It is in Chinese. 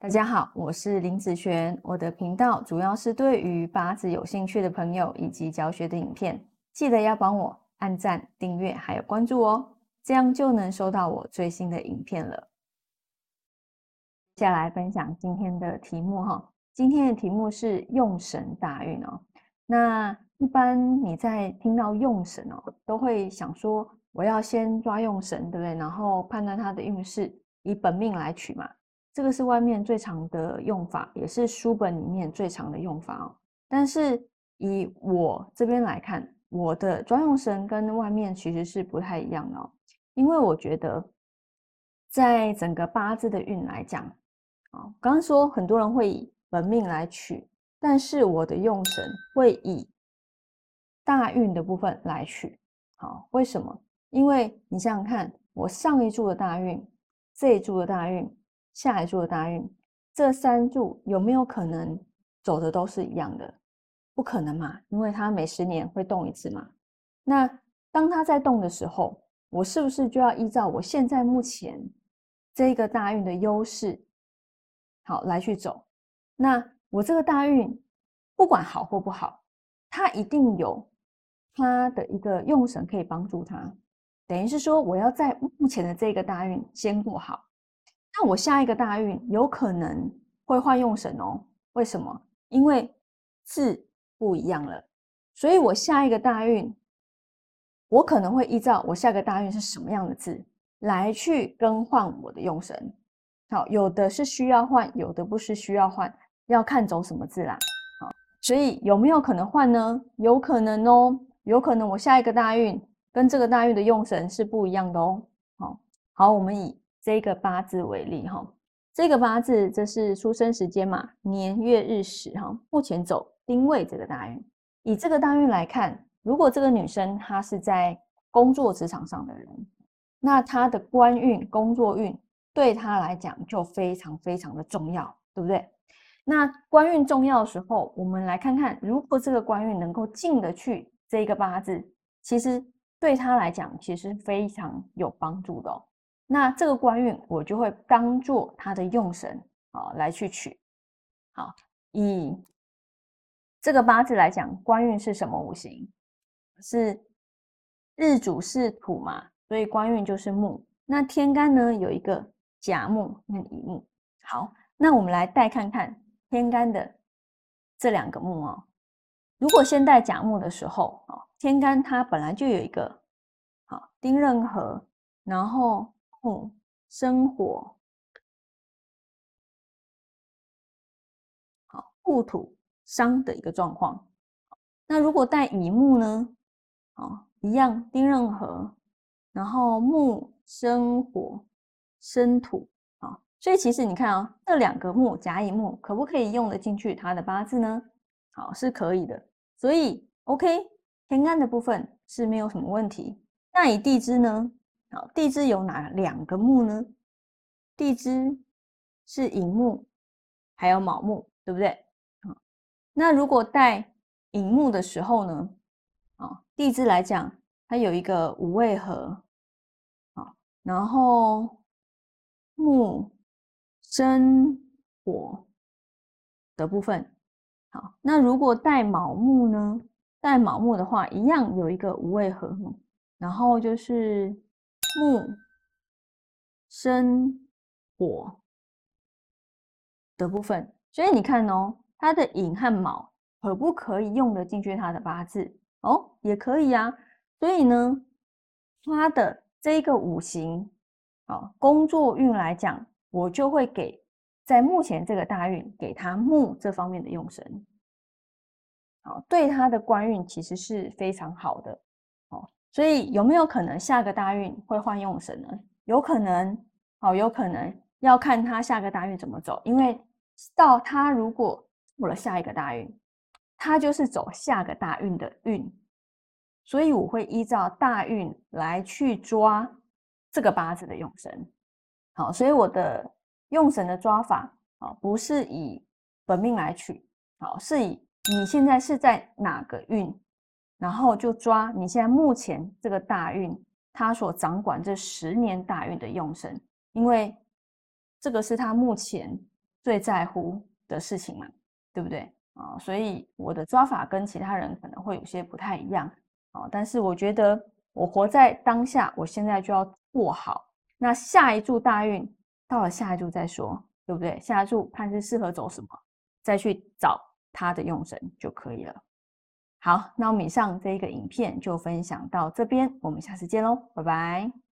大家好，我是林子璇。我的频道主要是对于八字有兴趣的朋友以及教学的影片，记得要帮我按赞、订阅还有关注哦，这样就能收到我最新的影片了。接下来分享今天的题目哈，今天的题目是用神大运哦。那一般你在听到用神哦，都会想说我要先抓用神，对不对？然后判断他的运势，以本命来取嘛。这个是外面最常的用法，也是书本里面最常的用法哦。但是以我这边来看，我的专用神跟外面其实是不太一样的哦。因为我觉得，在整个八字的运来讲，啊，刚刚说很多人会以本命来取，但是我的用神会以大运的部分来取。好，为什么？因为你想想看，我上一柱的大运，这一柱的大运。下一柱的大运，这三柱有没有可能走的都是一样的？不可能嘛，因为它每十年会动一次嘛。那当它在动的时候，我是不是就要依照我现在目前这个大运的优势，好来去走？那我这个大运不管好或不好，它一定有它的一个用神可以帮助它。等于是说，我要在目前的这个大运先过好。那我下一个大运有可能会换用神哦？为什么？因为字不一样了，所以我下一个大运，我可能会依照我下个大运是什么样的字来去更换我的用神。好，有的是需要换，有的不是需要换，要看走什么字啦。好，所以有没有可能换呢？有可能哦，有可能我下一个大运跟这个大运的用神是不一样的哦。好，好，我们以。这个八字为例哈，这个八字这是出生时间嘛，年月日时哈，目前走丁未这个大运。以这个大运来看，如果这个女生她是在工作职场上的人，那她的官运、工作运对她来讲就非常非常的重要，对不对？那官运重要的时候，我们来看看，如果这个官运能够进得去这个八字，其实对她来讲其实非常有帮助的。那这个官运，我就会当做他的用神啊来去取。好，以这个八字来讲，官运是什么五行？是日主是土嘛，所以官运就是木。那天干呢有一个甲木跟乙木。好，那我们来带看看天干的这两个木哦。如果先带甲木的时候啊，天干它本来就有一个好丁壬合，然后。木生火，好木土伤的一个状况。那如果带乙木呢？哦，一样丁壬合，然后木生火生土，啊，所以其实你看啊，这两个木甲乙木可不可以用得进去它的八字呢？好，是可以的。所以 OK，天干的部分是没有什么问题。那以地支呢？好，地支有哪两个木呢？地支是寅木，还有卯木，对不对？啊，那如果带寅木的时候呢？啊，地支来讲，它有一个五味合，啊，然后木生火的部分。好，那如果带卯木呢？带卯木的话，一样有一个五味合，然后就是。木生火的部分，所以你看哦，它的寅和卯可不可以用得进去它的八字？哦，也可以啊。所以呢，它的这个五行啊，工作运来讲，我就会给在目前这个大运给他木这方面的用神，好，对他的官运其实是非常好的。所以有没有可能下个大运会换用神呢？有可能，好，有可能要看他下个大运怎么走。因为到他如果过了下一个大运，他就是走下个大运的运，所以我会依照大运来去抓这个八字的用神。好，所以我的用神的抓法啊，不是以本命来取，好，是以你现在是在哪个运。然后就抓你现在目前这个大运，他所掌管这十年大运的用神，因为这个是他目前最在乎的事情嘛，对不对啊？所以我的抓法跟其他人可能会有些不太一样啊。但是我觉得我活在当下，我现在就要过好。那下一注大运到了，下一注再说，对不对？下一注看是适合走什么，再去找它的用神就可以了。好，那我们以上这一个影片就分享到这边，我们下次见喽，拜拜。